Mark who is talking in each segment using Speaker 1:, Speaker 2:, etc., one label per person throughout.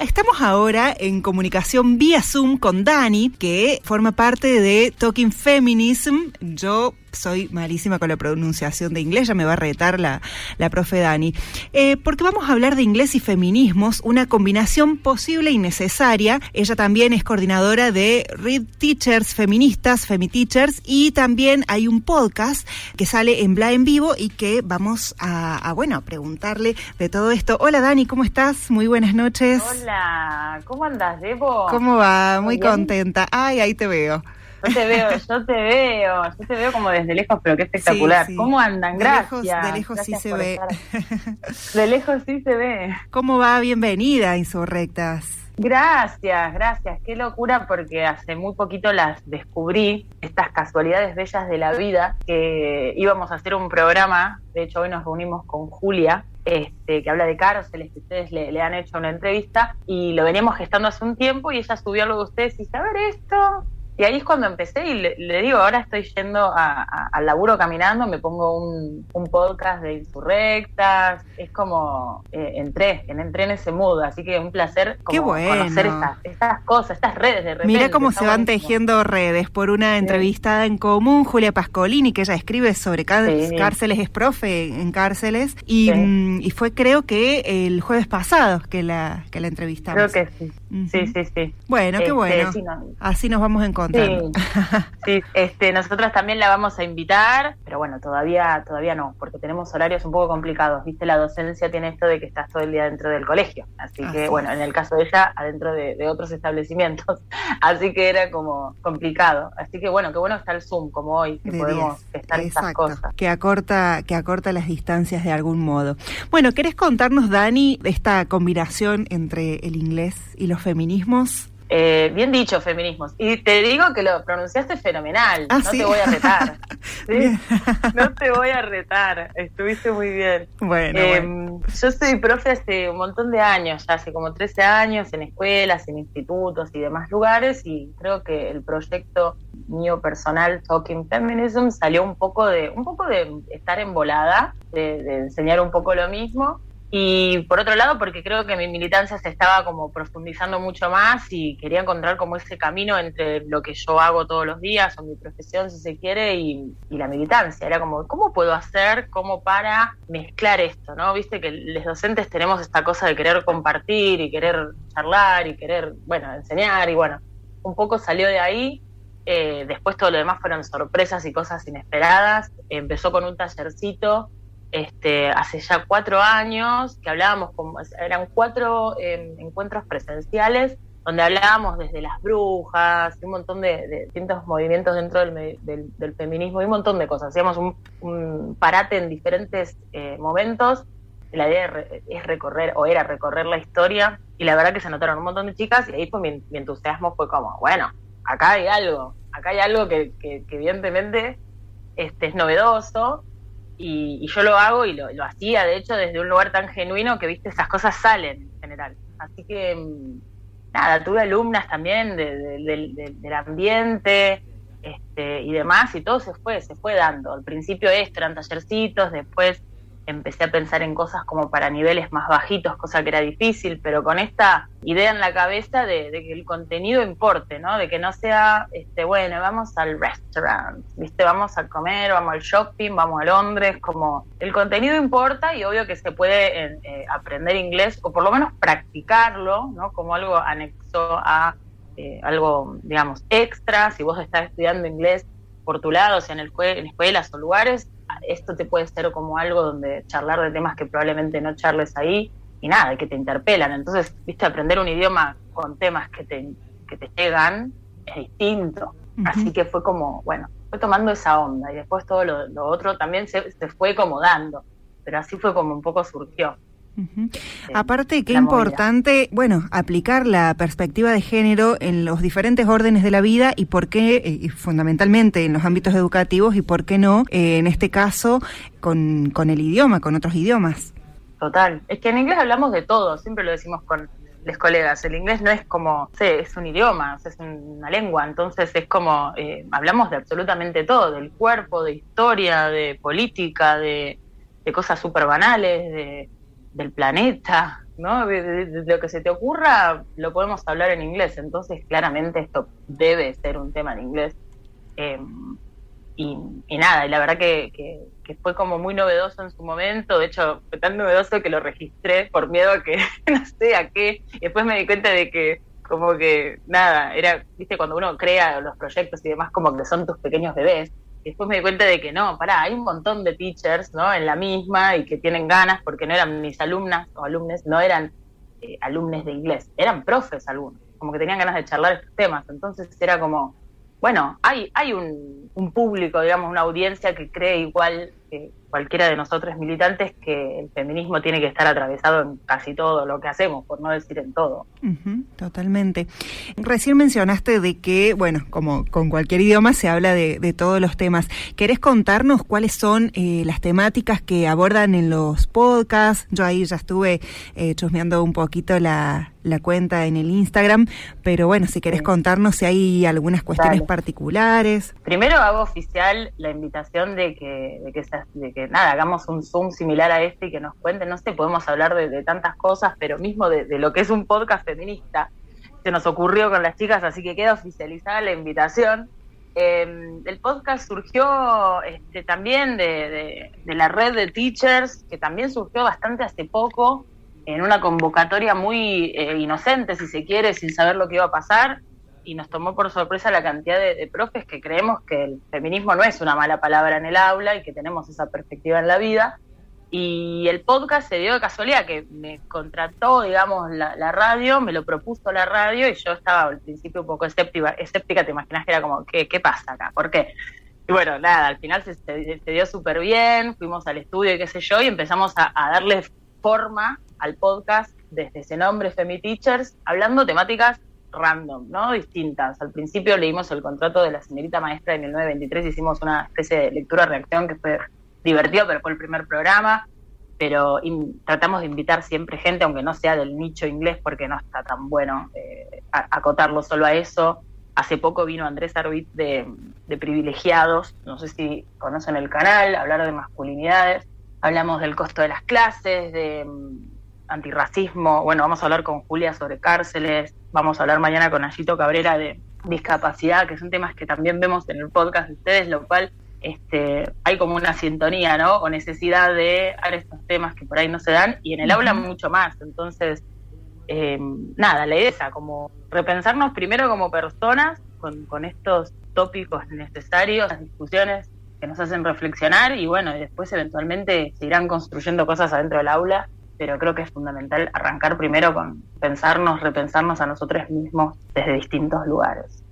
Speaker 1: Estamos ahora en comunicación vía Zoom con Dani, que forma parte de Talking Feminism. Yo soy malísima con la pronunciación de inglés, ya me va a retar la, la profe Dani. Eh, porque vamos a hablar de inglés y feminismos, una combinación posible y necesaria. Ella también es coordinadora de Read Teachers Feministas, Femi Teachers, y también hay un podcast que sale en Bla en vivo y que vamos a, a, bueno, a preguntarle de todo esto. Hola Dani, ¿cómo estás? Muy buenas noches.
Speaker 2: Hola, ¿cómo andas, Debo?
Speaker 1: ¿Cómo va? Muy, Muy contenta. Ay, ahí te veo.
Speaker 2: Yo te veo, yo te veo, yo te veo como desde lejos, pero qué espectacular.
Speaker 1: Sí, sí.
Speaker 2: ¿Cómo andan? Gracias.
Speaker 1: De lejos, de lejos
Speaker 2: Gracias
Speaker 1: sí se ve.
Speaker 2: estar. De lejos sí se ve.
Speaker 1: ¿Cómo va? Bienvenida, Insurrectas.
Speaker 2: Gracias, gracias. Qué locura porque hace muy poquito las descubrí, estas casualidades bellas de la vida, que íbamos a hacer un programa, de hecho hoy nos reunimos con Julia, este, que habla de cárceles, que ustedes le, le, han hecho una entrevista, y lo veníamos gestando hace un tiempo y ella subió algo de ustedes y dice, a ver esto, y ahí es cuando empecé y le, le digo, ahora estoy yendo a, a, al laburo caminando, me pongo un, un, podcast de insurrectas, es como, eh, entré, entré en ese mood, así que un placer como
Speaker 1: Qué bueno.
Speaker 2: conocer estas, estas cosas, estas redes de repente.
Speaker 1: Mira cómo se van
Speaker 2: buenísimo.
Speaker 1: tejiendo redes por una sí. entrevistada en común, Julia Pascolini, que ella escribe sobre sí. cárceles, es profe en cárceles, y, sí. y, fue creo que el jueves pasado que la, que la entrevistamos.
Speaker 2: Creo que sí, uh -huh. sí, sí, sí.
Speaker 1: Bueno, qué
Speaker 2: este,
Speaker 1: bueno, no. así nos vamos a encontrar.
Speaker 2: Sí, sí, este, nosotras también la vamos a invitar, pero bueno, todavía, todavía no, porque tenemos horarios un poco complicados. Viste, la docencia tiene esto de que estás todo el día dentro del colegio, así, así que bueno, en el caso de ella, adentro de, de, otros establecimientos, así que era como complicado. Así que bueno, qué bueno está el Zoom como hoy, que
Speaker 1: de
Speaker 2: podemos estar estas cosas.
Speaker 1: Que acorta, que acorta las distancias de algún modo. Bueno, ¿querés contarnos, Dani, esta combinación entre el inglés y los feminismos?
Speaker 2: Eh, bien dicho, feminismos. Y te digo que lo pronunciaste fenomenal.
Speaker 1: ¿Ah,
Speaker 2: no
Speaker 1: ¿sí?
Speaker 2: te voy a retar. ¿sí? no te voy a retar. Estuviste muy bien.
Speaker 1: Bueno,
Speaker 2: eh,
Speaker 1: bueno,
Speaker 2: Yo soy profe hace un montón de años, ya hace como 13 años, en escuelas, en institutos y demás lugares. Y creo que el proyecto mío personal, Talking Feminism, salió un poco de, un poco de estar embolada, de, de enseñar un poco lo mismo y por otro lado, porque creo que mi militancia se estaba como profundizando mucho más y quería encontrar como ese camino entre lo que yo hago todos los días o mi profesión, si se quiere, y, y la militancia. Era como, ¿cómo puedo hacer como para mezclar esto? ¿no? Viste que los docentes tenemos esta cosa de querer compartir y querer charlar y querer, bueno, enseñar y bueno, un poco salió de ahí. Eh, después todo lo demás fueron sorpresas y cosas inesperadas. Empezó con un tallercito este, hace ya cuatro años, que hablábamos, con, eran cuatro eh, encuentros presenciales, donde hablábamos desde las brujas, un montón de, distintos movimientos dentro del, del, del, feminismo y un montón de cosas. Hacíamos un, parate en diferentes eh, momentos. La idea es recorrer, o era recorrer la historia, y la verdad que se notaron un montón de chicas, y ahí fue mi, mi entusiasmo fue como, bueno, acá hay algo, acá hay algo que, que, que evidentemente este, es novedoso, y, y, yo lo hago y lo, lo, hacía, de hecho, desde un lugar tan genuino que, viste, esas cosas salen en general. Así que, mm, nada, tuve alumnas también de, de, de, del ambiente este, y demás, y todo se fue, se fue dando. Al principio esto eran tallercitos, después empecé a pensar en cosas como para niveles más bajitos, cosa que era difícil, pero con esta idea en la cabeza de, de, que el contenido importe, ¿no? De que no sea, este, bueno, vamos al restaurant, ¿viste? Vamos a comer, vamos al shopping, vamos a Londres, como el contenido importa y obvio que se puede eh, aprender inglés o por lo menos practicarlo, ¿no? Como algo anexo a eh, algo, digamos, extra, si vos estás estudiando inglés por tu lado, o sea, en, el, en escuelas o lugares, esto te puede ser como algo donde charlar de temas que probablemente no charles ahí y nada, que te interpelan. Entonces, viste, aprender un idioma con temas que te, que te llegan es distinto. Uh -huh. Así que fue como, bueno, fue tomando esa onda y después todo lo, lo otro también se, se, fue como dando, pero así fue como un poco surgió.
Speaker 1: Uh -huh. Aparte, qué importante, bueno, aplicar la perspectiva de género en los diferentes órdenes de la vida y por qué, eh, y fundamentalmente en los ámbitos educativos y por qué no, eh, en este caso, con, con el idioma, con otros idiomas.
Speaker 2: Total, es que en inglés hablamos de todo, siempre lo decimos con los colegas, el inglés no es como, sé, es un idioma, es una lengua, entonces es como, eh, hablamos de absolutamente todo, del cuerpo, de historia, de política, de, de cosas súper banales, de del planeta, ¿no? De, lo que se te ocurra, lo podemos hablar en inglés. Entonces, claramente esto debe ser un tema en inglés. Eh, y, nada, y la verdad que, que, fue como muy novedoso en su momento. De hecho, fue tan novedoso que lo registré por miedo a que no sé a qué. Y después me di cuenta de que como que nada, era, viste, cuando uno crea los proyectos y demás, como que son tus pequeños bebés. Después me di cuenta de que no, pará, hay un montón de teachers, ¿no? En la misma y que tienen ganas, porque no eran mis alumnas o alumnes, no eran eh, alumnos de inglés, eran profes algunos, como que tenían ganas de charlar estos temas. Entonces era como, bueno, hay, hay un, un público, digamos, una audiencia que cree igual que cualquiera de nosotros militantes que el feminismo tiene que estar atravesado en casi todo lo que hacemos, por no decir en todo.
Speaker 1: totalmente. Recién mencionaste de que, bueno, como con cualquier idioma se habla de, todos los temas. ¿Querés contarnos cuáles son eh, las temáticas que abordan en los podcasts? Yo ahí ya estuve eh, chusmeando un poquito la, cuenta en el Instagram, pero bueno, si querés contarnos si hay algunas cuestiones particulares.
Speaker 2: Primero hago oficial la invitación de que, de que, de que nada, hagamos un Zoom similar a este y que nos cuenten, no sé, podemos hablar de, tantas cosas, pero mismo de, lo que es un podcast feminista. Se nos ocurrió con las chicas, así que queda oficializada la invitación. Em, el podcast surgió este, también de, la red de teachers, que también surgió bastante hace poco, en una convocatoria muy eh, inocente, si se quiere, sin saber lo que iba a pasar y nos tomó por sorpresa la cantidad de, profes que creemos que el feminismo no es una mala palabra en el aula y que tenemos esa perspectiva en la vida. Y el podcast se dio de casualidad, que me contrató, digamos, la, radio, me lo propuso la radio y yo estaba al principio un poco escéptica, escéptica te imaginas que era como, ¿qué, qué pasa acá? ¿Por qué? Y bueno, nada, al final se, se, dio súper bien, fuimos al estudio y qué sé yo, y empezamos a, a darle forma al podcast desde ese nombre, Femi Teachers, hablando temáticas random, ¿no? Distintas. Al principio leímos el contrato de la señorita maestra de 1923, hicimos una especie de lectura-reacción que fue divertido, pero fue el primer programa. Pero tratamos de invitar siempre gente, aunque no sea del nicho inglés, porque no está tan bueno eh, acotarlo solo a eso. Hace poco vino Andrés Arbit de, de Privilegiados, no sé si conocen el canal, hablar de masculinidades. Hablamos del costo de las clases, de antirracismo. Bueno, vamos a hablar con Julia sobre cárceles. Vamos a hablar mañana con Ayito Cabrera de discapacidad, que son temas que también vemos en el podcast de ustedes, lo cual este, hay como una sintonía, ¿no? O necesidad de dar estos temas que por ahí no se dan y en el aula mucho más. Entonces, eh, nada, la idea es esa, como repensarnos primero como personas con, con estos tópicos necesarios, las discusiones que nos hacen reflexionar y bueno, y después eventualmente se irán construyendo cosas adentro del aula pero creo que es fundamental arrancar primero con pensarnos, repensarnos a nosotros mismos desde distintos lugares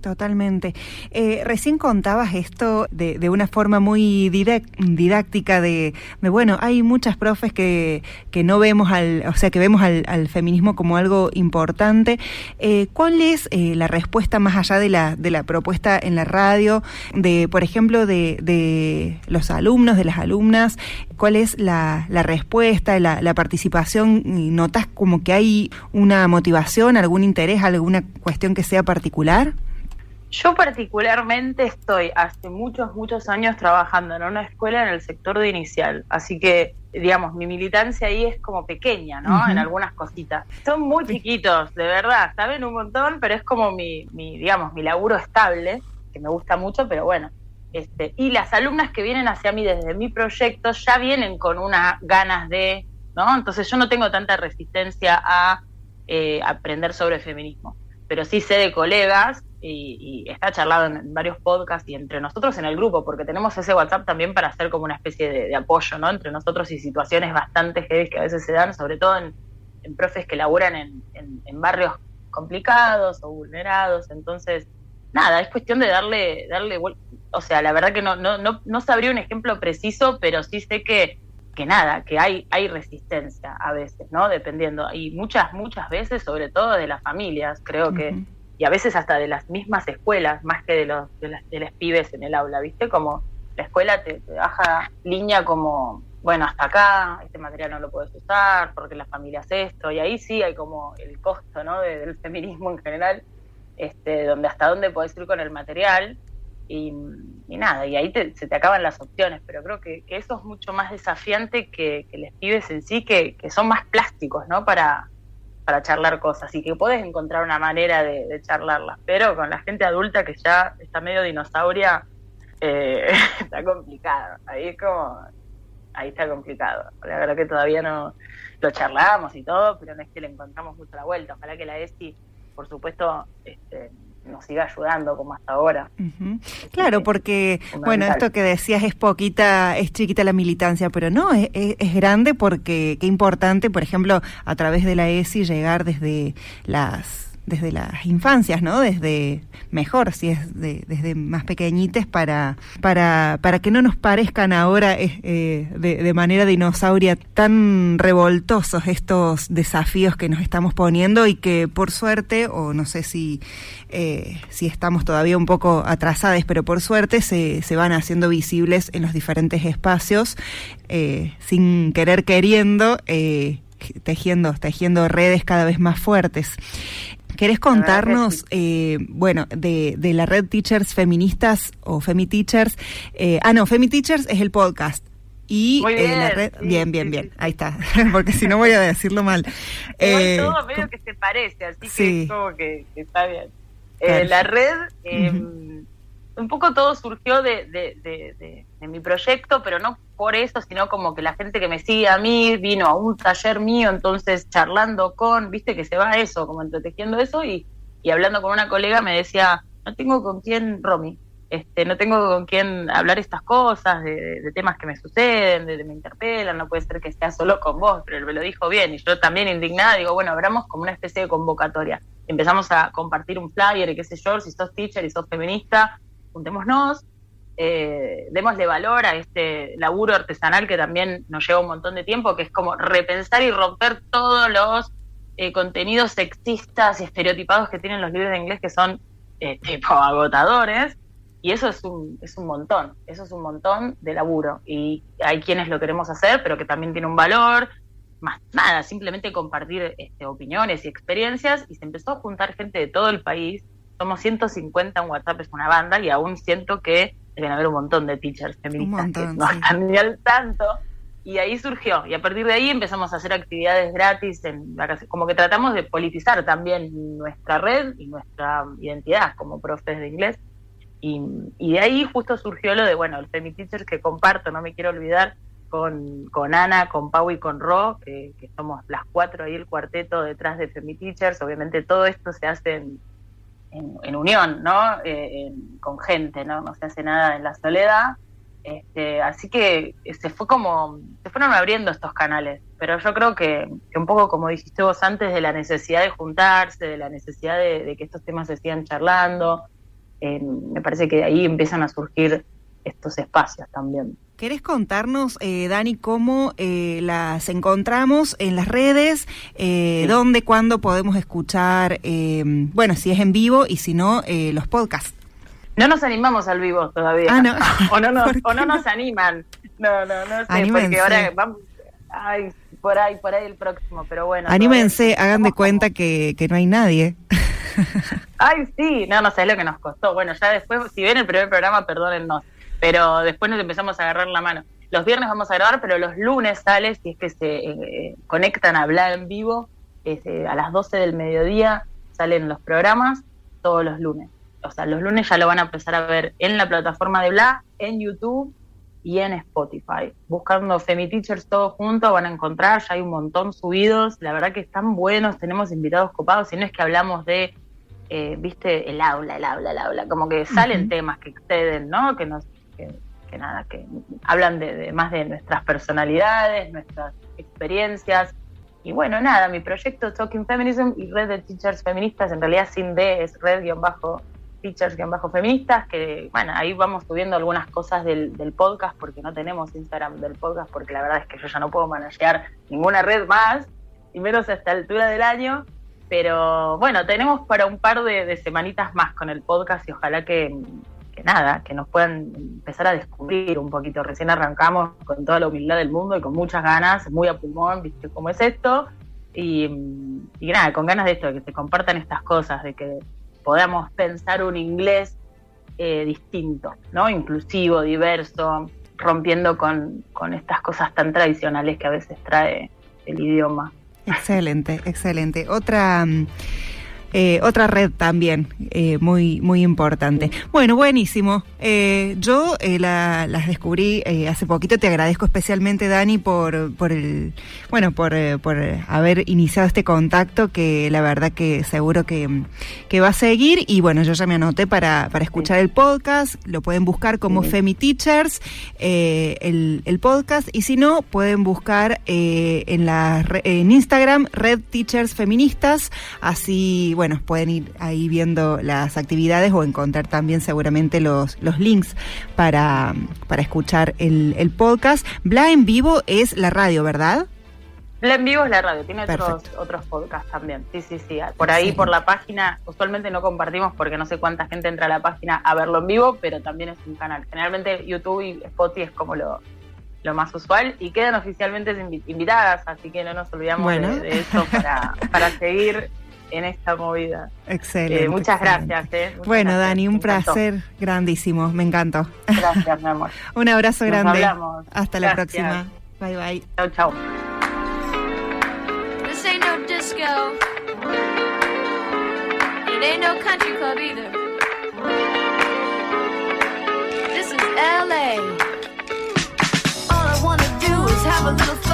Speaker 1: totalmente. Eh, recién contabas esto de, de una forma muy didáctica de, bueno, hay muchas profes que, que no vemos al, o sea, que vemos al, feminismo como algo importante. Eh, ¿Cuál es eh, la respuesta más allá de la, de la propuesta en la radio, de, por ejemplo, de, de los alumnos, de las alumnas? ¿Cuál es la, respuesta, la participación? ¿Notas como que hay una motivación, algún interés, alguna cuestión que sea particular?
Speaker 2: Yo particularmente estoy hace muchos, muchos años trabajando en una escuela en el sector de inicial, así que, digamos, mi militancia ahí es como pequeña, ¿no? En algunas cositas. Son muy chiquitos, de verdad, saben un montón, pero es como mi, mi, digamos, mi laburo estable, que me gusta mucho, pero bueno. Este, y las alumnas que vienen hacia mí desde mi proyecto ya vienen con unas ganas de, ¿no? Entonces yo no tengo tanta resistencia a eh, aprender sobre feminismo pero sí sé de colegas y, está charlado en, varios podcasts y entre nosotros en el grupo, porque tenemos ese WhatsApp también para hacer como una especie de, apoyo, ¿no? Entre nosotros y situaciones bastante heavy que a veces se dan, sobre todo en, profes que laburan en, en, barrios complicados o vulnerados. Entonces, nada, es cuestión de darle, darle, o sea, la verdad que no, no, no, no sabría un ejemplo preciso, pero sí sé que que nada, que hay, hay resistencia a veces, ¿no? Dependiendo. Y muchas, muchas veces, sobre todo de las familias, creo que, y a veces hasta de las mismas escuelas, más que de los, de las, pibes en el aula, ¿viste? Como la escuela te, baja línea como, bueno, hasta acá, este material no lo puedes usar, porque la familia hace esto, y ahí sí hay como el costo, ¿no? del feminismo en general, este, donde hasta dónde podés ir con el material, y, nada, y ahí se te acaban las opciones, pero creo que, eso es mucho más desafiante que, que les pibes en sí, que, son más plásticos, ¿no? Para, para charlar cosas y que puedes encontrar una manera de, charlarlas, pero con la gente adulta que ya está medio dinosauria, eh, está complicado, ahí como, ahí está complicado, la verdad que todavía no lo charlamos y todo, pero no es que le encontramos mucho la vuelta, ojalá que la ESI, por supuesto, este, nos siga ayudando como hasta ahora.
Speaker 1: Claro, porque, bueno, esto que decías es poquita, es chiquita la militancia, pero no, es, es, grande porque qué importante, por ejemplo, a través de la ESI llegar desde las desde las infancias, ¿no? Desde mejor, si es desde más pequeñites, para, para, para que no nos parezcan ahora eh, eh, de, manera dinosauria tan revoltosos estos desafíos que nos estamos poniendo y que por suerte, o no sé si, eh, si estamos todavía un poco atrasadas, pero por suerte se, se van haciendo visibles en los diferentes espacios, sin querer queriendo tejiendo, tejiendo redes cada vez más fuertes. ¿Querés contarnos, eh, bueno, de, de, la red Teachers Feministas o Femi Teachers? Eh, ah, no, Femi Teachers es el podcast. Y
Speaker 2: eh,
Speaker 1: la red, bien, bien, bien, ahí está, porque si no voy a decirlo mal.
Speaker 2: Eh, todo medio que se parece, así que es como que, está bien. Eh, la red, em, un poco todo surgió de, de, de, mi proyecto, pero no por eso, sino como que la gente que me sigue a mí vino a un taller mío, entonces charlando con, viste que se va eso, como entretejiendo eso, y, y hablando con una colega me decía, no tengo con quién, Romy, este, no tengo con quién hablar estas cosas, de, temas que me suceden, de, me interpelan, no puede ser que sea solo con vos, pero él me lo dijo bien, y yo también indignada, digo, bueno, abramos como una especie de convocatoria. Empezamos a compartir un flyer y qué sé yo, si sos teacher y sos feminista, juntémonos, eh, démosle valor a este laburo artesanal que también nos lleva un montón de tiempo, que es como repensar y romper todos los eh, contenidos sexistas y estereotipados que tienen los libros de inglés que son eh, tipo agotadores. Y eso es un, es un montón, eso es un montón de laburo. Y hay quienes lo queremos hacer, pero que también tiene un valor. Más nada, simplemente compartir este, opiniones y experiencias. Y se empezó a juntar gente de todo el país somos 150 en WhatsApp, es una banda, y aún siento que deben haber un montón de teachers feministas que no están ni al tanto. Y ahí surgió, y a partir de ahí empezamos a hacer actividades gratis, en como que tratamos de politizar también nuestra red y nuestra identidad como profes de inglés. Y, de ahí justo surgió lo de, bueno, el Femi Teacher que comparto, no me quiero olvidar, con, con Ana, con Pau y con Ro, que, que somos las cuatro ahí, el cuarteto detrás de Femi Teachers. Obviamente todo esto se hace en, en, unión, ¿no? Eh, con gente, ¿no? No se hace nada en la soledad. Este, así que se fue como, se fueron abriendo estos canales, pero yo creo que, un poco como dijiste vos antes, de la necesidad de juntarse, de la necesidad de, que estos temas se sigan charlando, eh, me parece que ahí empiezan a surgir estos espacios también.
Speaker 1: ¿Querés contarnos, eh, Dani, cómo eh, las encontramos en las redes? Eh, ¿Dónde, cuándo podemos escuchar? Eh, bueno, si es en vivo y si no, los podcasts.
Speaker 2: No nos animamos al vivo todavía. Ah, no. o, no nos, o no nos animan. No, no, no sé, porque ahora vamos... Ay, por ahí, por ahí el próximo, pero bueno.
Speaker 1: Anímense, hagan de cuenta que, que no hay nadie.
Speaker 2: Ay, sí, no, no sé lo que nos costó. Bueno, ya después, si ven el primer programa, perdónennos pero después nos empezamos a agarrar la mano. Los viernes vamos a grabar, pero los lunes sale, si es que se eh, conectan a hablar en vivo, eh, a las 12 del mediodía salen los programas todos los lunes. O sea, los lunes ya lo van a empezar a ver en la plataforma de Bla, en YouTube y en Spotify. Buscando Femi Teachers todos juntos van a encontrar, ya hay un montón subidos, la verdad que están buenos, tenemos invitados copados, y no es que hablamos de, eh, viste, el aula, el aula, el aula, como que salen temas que exceden, ¿no? Que nos que, nada, que hablan de, más de nuestras personalidades, nuestras experiencias. Y bueno, nada, mi proyecto Talking Feminism y Red de Teachers Feministas, en realidad sin D, es Red-Teachers-Feministas, que bueno, ahí vamos subiendo algunas cosas del, podcast porque no tenemos Instagram del podcast, porque la verdad es que yo ya no puedo manejar ninguna red más, y menos a esta altura del año. Pero bueno, tenemos para un par de semanitas más con el podcast y ojalá que, nada, que nos puedan empezar a descubrir un poquito. Recién arrancamos con toda la humildad del mundo y con muchas ganas, muy a pulmón, viste cómo es esto. Y, nada, con ganas de esto, de que se compartan estas cosas, de que podamos pensar un inglés eh, distinto, ¿no? Inclusivo, diverso, rompiendo con, con estas cosas tan tradicionales que a veces trae el idioma.
Speaker 1: Excelente, excelente. Otra eh, otra red también eh, muy muy importante. Bueno, buenísimo. Eh, yo las descubrí hace poquito. Te agradezco especialmente, Dani, por por el bueno por, por haber iniciado este contacto que la verdad que seguro que, que, va a seguir. Y bueno, yo ya me anoté para, para escuchar el podcast. Lo pueden buscar como Femi Teachers el, el, podcast y si no pueden buscar en la en Instagram Red Teachers Feministas. Así bueno, pueden ir ahí viendo las actividades o encontrar también seguramente los, los links para, para escuchar el, el podcast. Bla en vivo es la radio, ¿verdad?
Speaker 2: Bla en vivo es la radio, tiene otros, otros podcasts también. Sí, sí, sí. Por ahí, por la página, usualmente no compartimos porque no sé cuánta gente entra a la página a verlo en vivo, pero también es un canal. Generalmente YouTube y Spotify es como lo, lo más usual y quedan oficialmente invitadas, así que no nos olvidamos de, eso para, para seguir en esta movida.
Speaker 1: Excelente.
Speaker 2: Eh, muchas gracias. Eh,
Speaker 1: bueno, Dani, un placer grandísimo. Me encantó.
Speaker 2: Gracias, mi amor.
Speaker 1: un abrazo grande. Hasta la próxima. Bye, bye.
Speaker 2: Chao, chao.
Speaker 3: This ain't no disco. It ain't no country club either. This is LA. All I wanna do is have a little